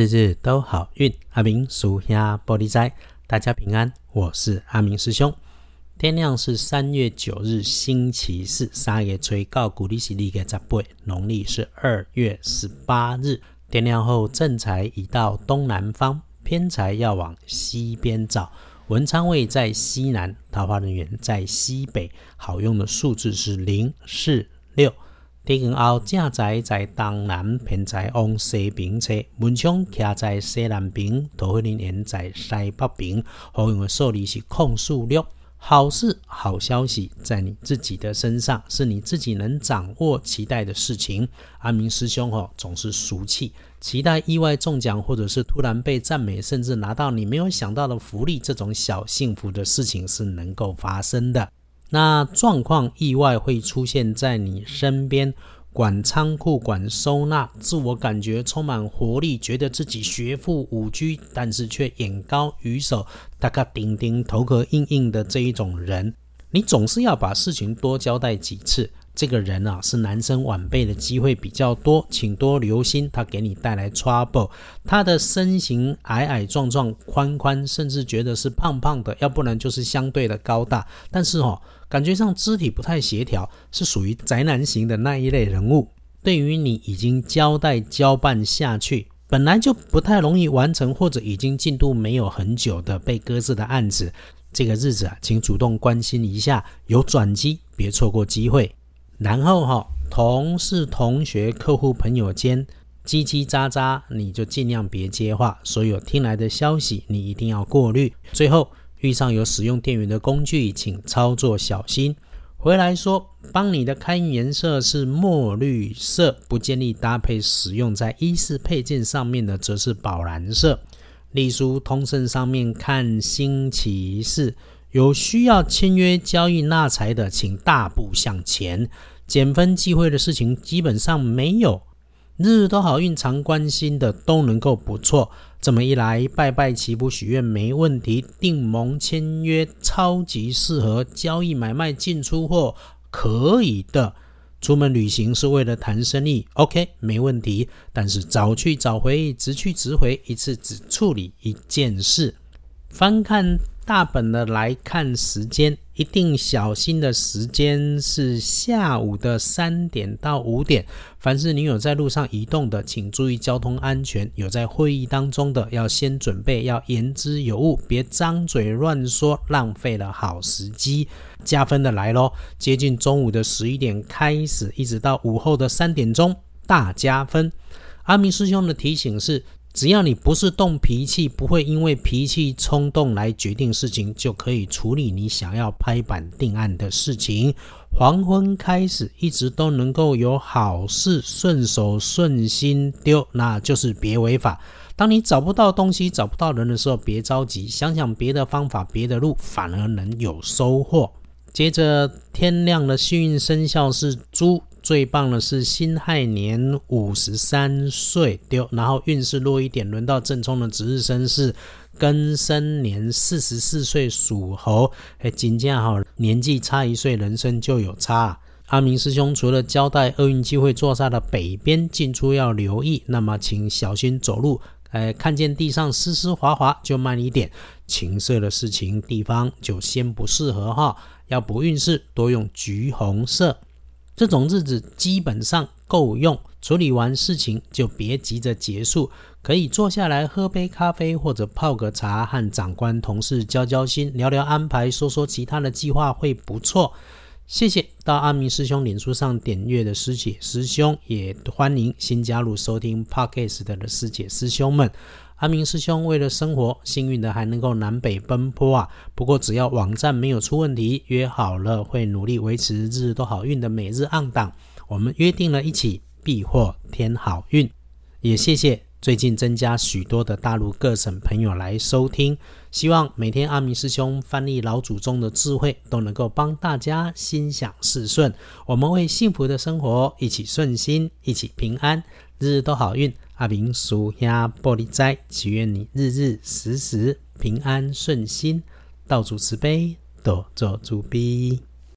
日日都好运。阿明属下玻璃斋，大家平安。我是阿明师兄。天亮是三月九日，星期四。三月吹告古历是历个十八，农历是二月十八日。天亮后，正财已到东南方，偏财要往西边找。文昌位在西南，桃花人员在西北。好用的数字是零、四、六。地根后正在在东南，偏在往西边车。门窗徛在西南边，桃花人缘在西北边。好用的数字是空数六。好事、好消息在你自己的身上，是你自己能掌握、期待的事情。阿明师兄哦，总是俗气，期待意外中奖，或者是突然被赞美，甚至拿到你没有想到的福利，这种小幸福的事情是能够发生的。那状况意外会出现在你身边。管仓库、管收纳，自我感觉充满活力，觉得自己学富五居，但是却眼高于手，大概钉钉、头壳硬硬的这一种人，你总是要把事情多交代几次。这个人啊，是男生晚辈的机会比较多，请多留心，他给你带来 trouble。他的身形矮矮壮壮、宽宽，甚至觉得是胖胖的，要不然就是相对的高大，但是哦。感觉上肢体不太协调，是属于宅男型的那一类人物。对于你已经交代交办下去，本来就不太容易完成，或者已经进度没有很久的被搁置的案子，这个日子啊，请主动关心一下，有转机，别错过机会。然后哈，同事、同学、客户、朋友间叽叽喳喳，你就尽量别接话。所有听来的消息，你一定要过滤。最后。遇上有使用电源的工具，请操作小心。回来说，帮你的开运颜色是墨绿色，不建议搭配使用在衣饰配件上面的，则是宝蓝色。隶书通胜上面看星期四，有需要签约交易纳财的，请大步向前。减分忌讳的事情基本上没有。日日都好运，常关心的都能够不错。这么一来，拜拜祈福许愿没问题，订盟签约超级适合，交易买卖进出货可以的。出门旅行是为了谈生意，OK 没问题。但是早去早回，直去直回，一次只处理一件事。翻看大本的来看时间。一定小心的时间是下午的三点到五点。凡是你有在路上移动的，请注意交通安全。有在会议当中的，要先准备，要言之有物，别张嘴乱说，浪费了好时机。加分的来喽！接近中午的十一点开始，一直到午后的三点钟，大加分。阿明师兄的提醒是。只要你不是动脾气，不会因为脾气冲动来决定事情，就可以处理你想要拍板定案的事情。黄昏开始，一直都能够有好事顺手顺心丢，那就是别违法。当你找不到东西、找不到人的时候，别着急，想想别的方法、别的路，反而能有收获。接着，天亮的幸运生肖是猪。最棒的是辛亥年五十三岁丢，然后运势弱一点，轮到正冲的值日生是庚申年四十四岁属猴，哎，金价哈年纪差一岁，人生就有差。阿明师兄除了交代厄运机会坐煞的北边进出要留意，那么请小心走路，哎，看见地上湿湿滑滑就慢一点。情色的事情地方就先不适合哈，要补运势多用橘红色。这种日子基本上够用，处理完事情就别急着结束，可以坐下来喝杯咖啡或者泡个茶，和长官同事交交心，聊聊安排，说说其他的计划会不错。谢谢到阿明师兄脸书上点阅的师姐师兄，也欢迎新加入收听 Podcast 的师姐师兄们。阿明师兄为了生活，幸运的还能够南北奔波啊！不过只要网站没有出问题，约好了会努力维持日日都好运的每日暗档。我们约定了一起必获添好运，也谢谢最近增加许多的大陆各省朋友来收听。希望每天阿明师兄翻译老祖宗的智慧，都能够帮大家心想事顺。我们为幸福的生活一起顺心，一起平安，日日都好运。阿明属下玻璃斋，祈愿你日日时时平安顺心，道主慈悲，多做主悲。